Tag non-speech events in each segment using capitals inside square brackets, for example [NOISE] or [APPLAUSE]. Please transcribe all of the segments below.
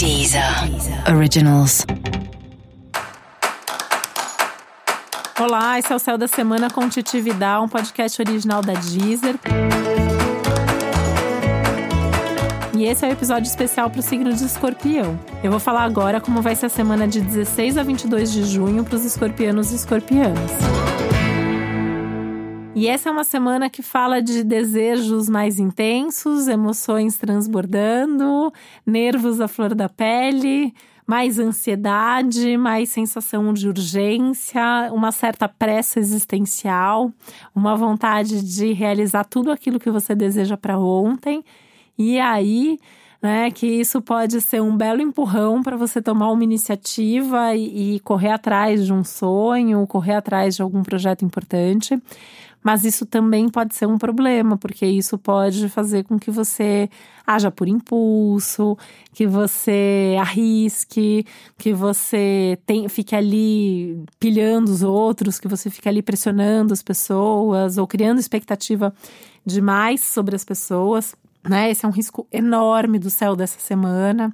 Deezer Originals. Olá, esse é o Céu da Semana com Titi Vidal, um podcast original da Deezer. E esse é o episódio especial para o signo de escorpião. Eu vou falar agora como vai ser a semana de 16 a 22 de junho para os escorpianos e escorpianas. E essa é uma semana que fala de desejos mais intensos, emoções transbordando, nervos à flor da pele, mais ansiedade, mais sensação de urgência, uma certa pressa existencial, uma vontade de realizar tudo aquilo que você deseja para ontem. E aí, né, que isso pode ser um belo empurrão para você tomar uma iniciativa e, e correr atrás de um sonho, correr atrás de algum projeto importante mas isso também pode ser um problema, porque isso pode fazer com que você haja por impulso, que você arrisque, que você tem, fique ali pilhando os outros, que você fique ali pressionando as pessoas ou criando expectativa demais sobre as pessoas. Né? Esse é um risco enorme do céu dessa semana.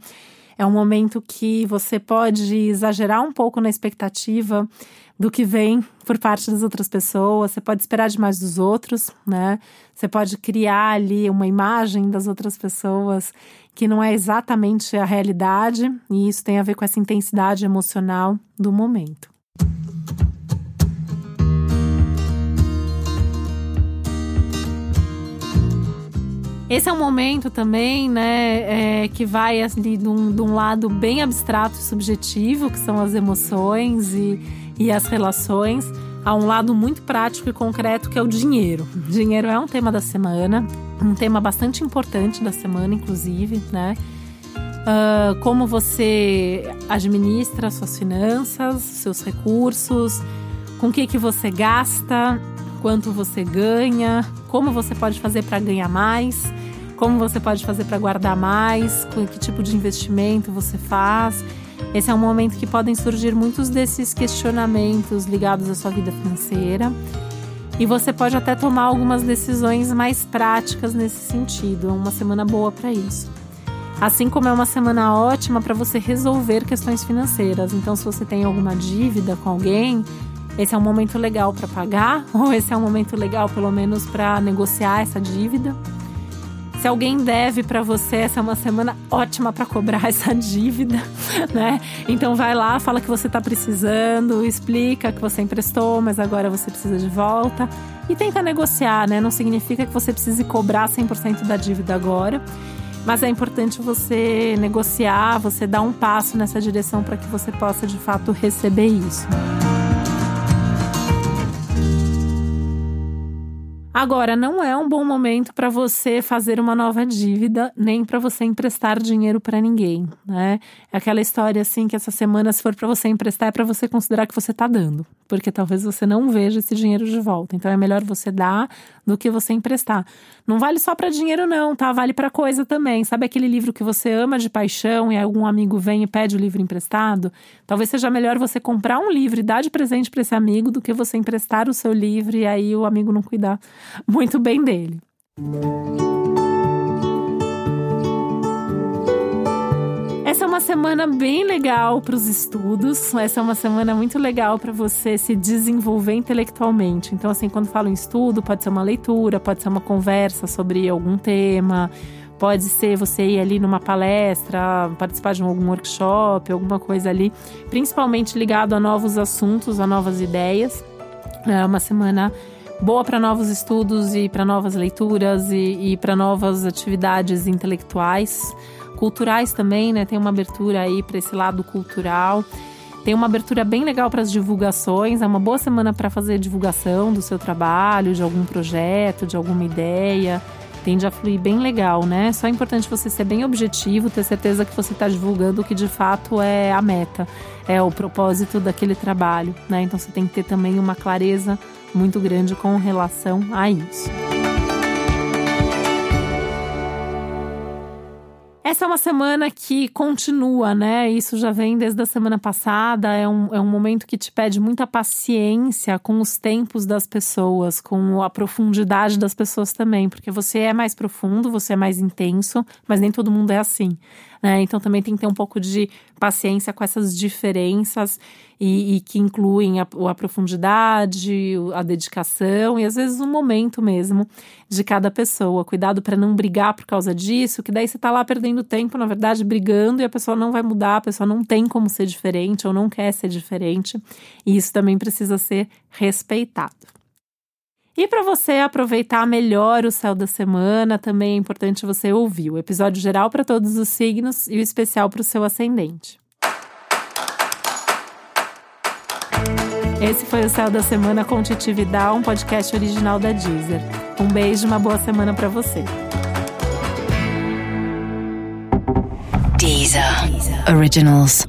É um momento que você pode exagerar um pouco na expectativa do que vem por parte das outras pessoas, você pode esperar demais dos outros, né? Você pode criar ali uma imagem das outras pessoas que não é exatamente a realidade, e isso tem a ver com essa intensidade emocional do momento. Esse é um momento também, né, é, que vai ali de um, de um lado bem abstrato e subjetivo, que são as emoções e, e as relações, a um lado muito prático e concreto, que é o dinheiro. Dinheiro é um tema da semana, um tema bastante importante da semana, inclusive, né? Uh, como você administra suas finanças, seus recursos, com o que, que você gasta, quanto você ganha, como você pode fazer para ganhar mais, como você pode fazer para guardar mais, que tipo de investimento você faz. Esse é um momento que podem surgir muitos desses questionamentos ligados à sua vida financeira. E você pode até tomar algumas decisões mais práticas nesse sentido. É uma semana boa para isso. Assim como é uma semana ótima para você resolver questões financeiras. Então, se você tem alguma dívida com alguém, esse é um momento legal para pagar, [LAUGHS] ou esse é um momento legal, pelo menos, para negociar essa dívida. Se alguém deve para você, essa é uma semana ótima para cobrar [LAUGHS] essa dívida, [LAUGHS] né? Então vai lá, fala que você está precisando, explica que você emprestou, mas agora você precisa de volta e tenta negociar, né? Não significa que você precise cobrar 100% da dívida agora, mas é importante você negociar, você dar um passo nessa direção para que você possa de fato receber isso. Agora, não é um bom momento para você fazer uma nova dívida, nem para você emprestar dinheiro para ninguém, né? É aquela história assim que essa semana, se for para você emprestar, é para você considerar que você está dando, porque talvez você não veja esse dinheiro de volta. Então, é melhor você dar do que você emprestar. Não vale só para dinheiro, não, tá? Vale para coisa também. Sabe aquele livro que você ama de paixão e algum amigo vem e pede o livro emprestado? Talvez seja melhor você comprar um livro e dar de presente para esse amigo do que você emprestar o seu livro e aí o amigo não cuidar [LAUGHS] muito bem dele. Essa é uma semana bem legal para os estudos. Essa é uma semana muito legal para você se desenvolver intelectualmente. Então, assim, quando falo em estudo, pode ser uma leitura, pode ser uma conversa sobre algum tema, pode ser você ir ali numa palestra, participar de algum workshop, alguma coisa ali, principalmente ligado a novos assuntos, a novas ideias. É uma semana boa para novos estudos e para novas leituras e, e para novas atividades intelectuais, culturais também, né? Tem uma abertura aí para esse lado cultural. Tem uma abertura bem legal para as divulgações. É uma boa semana para fazer divulgação do seu trabalho, de algum projeto, de alguma ideia. Tende a fluir bem legal, né? Só é importante você ser bem objetivo, ter certeza que você está divulgando o que de fato é a meta, é o propósito daquele trabalho, né? Então você tem que ter também uma clareza muito grande com relação a isso. Essa é uma semana que continua, né? Isso já vem desde a semana passada. É um, é um momento que te pede muita paciência com os tempos das pessoas, com a profundidade das pessoas também, porque você é mais profundo, você é mais intenso, mas nem todo mundo é assim. Né? Então também tem que ter um pouco de paciência com essas diferenças e, e que incluem a, a, profundidade, a dedicação e às vezes o momento mesmo de cada pessoa. Cuidado para não brigar por causa disso, que daí você tá lá perdendo tempo, na verdade, brigando e a pessoa não vai mudar, a pessoa não tem como ser diferente ou não quer ser diferente. E isso também precisa ser respeitado. E para você aproveitar melhor o céu da semana, também é importante você ouvir o episódio geral para todos os signos e o especial para o seu ascendente. Esse foi o Céu da Semana com Titi Vidal, um podcast original da Deezer. Um beijo e uma boa semana para você. Deezer. Deezer. Originals.